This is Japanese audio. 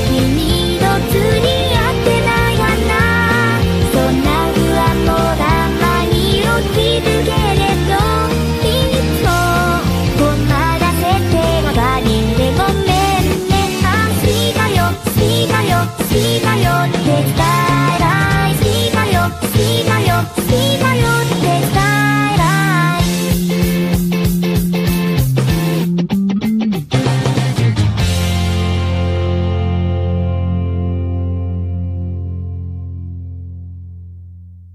君の釣り